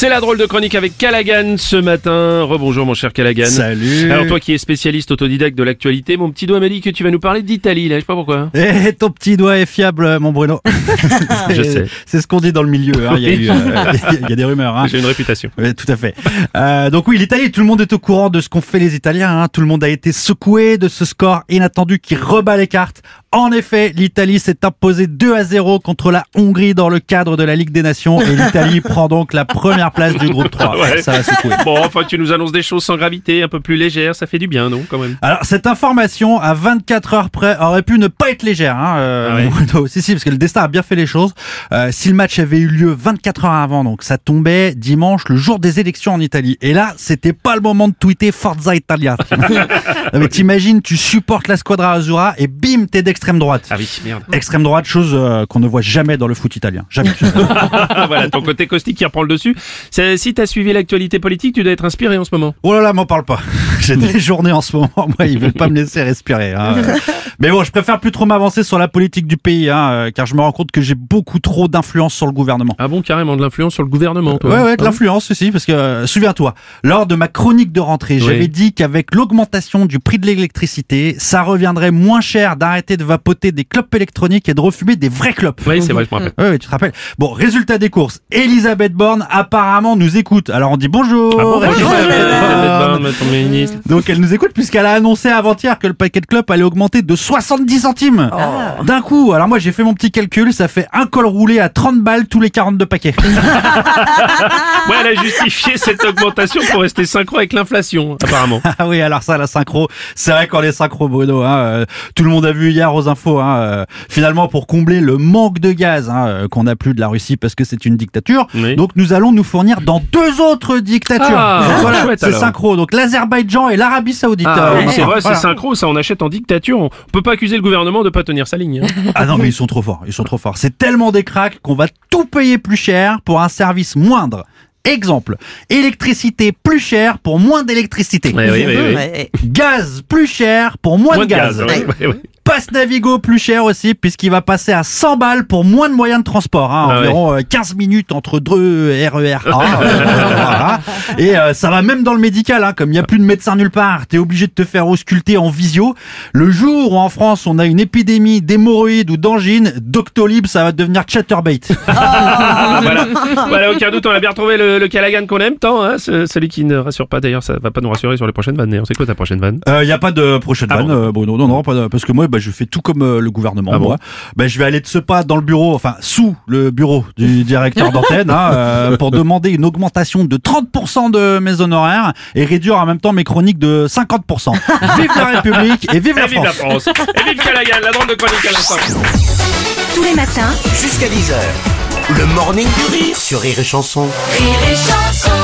C'est la drôle de chronique avec Callaghan ce matin. Rebonjour mon cher Callaghan. Salut. Alors toi qui es spécialiste autodidacte de l'actualité, mon petit doigt m'a dit que tu vas nous parler d'Italie, là, je sais pas pourquoi. Eh, ton petit doigt est fiable, mon Bruno. Je sais. C'est ce qu'on dit dans le milieu. hein. Il, y a eu, euh, il y a des rumeurs. Hein. J'ai une réputation. Oui, tout à fait. Euh, donc oui, l'Italie, tout le monde est au courant de ce qu'ont fait les Italiens. hein. Tout le monde a été secoué de ce score inattendu qui rebat les cartes. En effet, l'Italie s'est imposée 2 à 0 contre la Hongrie dans le cadre de la Ligue des Nations et l'Italie prend donc la première place du groupe 3. Ouais. Ça va secouer. Bon, enfin tu nous annonces des choses sans gravité, un peu plus légères, ça fait du bien, non, quand même? Alors cette information à 24 heures près aurait pu ne pas être légère. Hein, euh, Ah ouais. Si si parce que le destin a bien fait les choses. Euh, si le match avait eu lieu 24 heures avant, donc ça tombait dimanche, le jour des élections en Italie. Et là, c'était pas le moment de tweeter Forza Italia. Non, mais t'imagines, tu supportes la Squadra Azzurra et bim, t'es d'extrême droite. Ah oui, merde. Extrême droite, chose euh, qu'on ne voit jamais dans le foot italien. Jamais. Ah, voilà, ton côté caustique qui reprend le dessus. Si t'as suivi l'actualité politique, tu dois être inspiré en ce moment. Oh là là, m'en parle pas. J'ai des journées en ce moment, moi, ils veulent pas me laisser respirer. hein. Mais bon, je préfère plus trop m'avancer sur la politique du pays, hein, euh, car je me rends compte que j'ai beaucoup trop d'influence sur le gouvernement. Ah bon, carrément de l'influence sur le gouvernement, toi Ouais, ouais, de Ah l'influence aussi, parce que euh, souviens-toi, lors de ma chronique de rentrée, Oui. j'avais dit qu'avec l'augmentation du prix de l'électricité, ça reviendrait moins cher d'arrêter de vapoter des clopes électroniques et de refumer des vrais clopes. Oui, c'est vrai, je me rappelle. Ouais, ouais, tu te rappelles. Bon, résultat des courses. Elisabeth Borne apparemment nous écoute. Alors on dit bonjour. Ah bon, Elisabeth Elisabeth Borne. Ton ministre. Donc elle nous écoute puisqu'elle a annoncé avant-hier que le paquet de clopes allait augmenter de 70 centimes. D'un coup. Alors moi j'ai fait mon petit calcul, ça fait un col roulé à 30 balles tous les 42 paquets. Ouais, elle a justifié cette augmentation pour rester synchro avec l'inflation, apparemment. ah oui, alors ça la synchro, c'est vrai qu'on est synchro Bruno. Hein, euh, tout le monde a vu hier aux infos. Hein, euh, finalement pour combler le manque de gaz hein, euh, qu'on a plus de la Russie parce que c'est une dictature. Oui. Donc nous allons nous fournir dans deux autres dictatures. Ah, voilà, c'est synchro. Donc l'Azerbaïdjan et l'Arabie Saoudite. Ah, Euh, oui, c'est enfin, vrai, voilà. c'est synchro, ça on achète en dictature. On peut pas accuser le gouvernement de pas tenir sa ligne. hein. Ah non, mais ils sont trop forts, ils sont trop forts. C'est tellement des cracks qu'on va tout payer plus cher pour un service moindre. Exemple, électricité plus chère pour moins d'électricité. Ouais, oui, oui, oui. Gaz plus cher pour moins, Moins de gaz. ouais, ouais, ouais. Passe Navigo plus cher aussi puisqu'il va passer à 100 balles pour moins de moyens de transport. Hein, Ah environ euh, 15 minutes entre deux RER A. euh, voilà. Et euh, ça va même dans le médical. Hein, comme il n'y a plus de médecin nulle part, t'es obligé de te faire ausculter en visio. Le jour où en France on a une épidémie d'hémorroïdes ou d'angines, Doctolib ça va devenir Chatterbait. Ah, voilà. voilà, aucun doute, on a bien retrouvé le, le Callaghan qu'on aime tant, hein, ce- celui qui ne rassure pas d'ailleurs, ça va pas nous rassurer sur les prochaines vannes. d'ailleurs. C'est quoi ta prochaine vanne? Il n'y a pas de prochaine Ah vanne, bon euh, Bruno. Non, non, pas de- parce que moi, bah, je fais tout comme euh, le gouvernement. Ah bon moi. Bah, je vais aller de ce pas dans le bureau, enfin sous le bureau du directeur d'antenne, hein, euh, pour demander une augmentation de 30% de mes honoraires et réduire en même temps mes chroniques de 50%. Vive la République et vive Et la vive la France. France Et vive Callaghan, la drôle de chronique à l'instant Tous les matins, Jusqu'à 10h. Le morning du rire sur Rire et Chanson. Rire et Chanson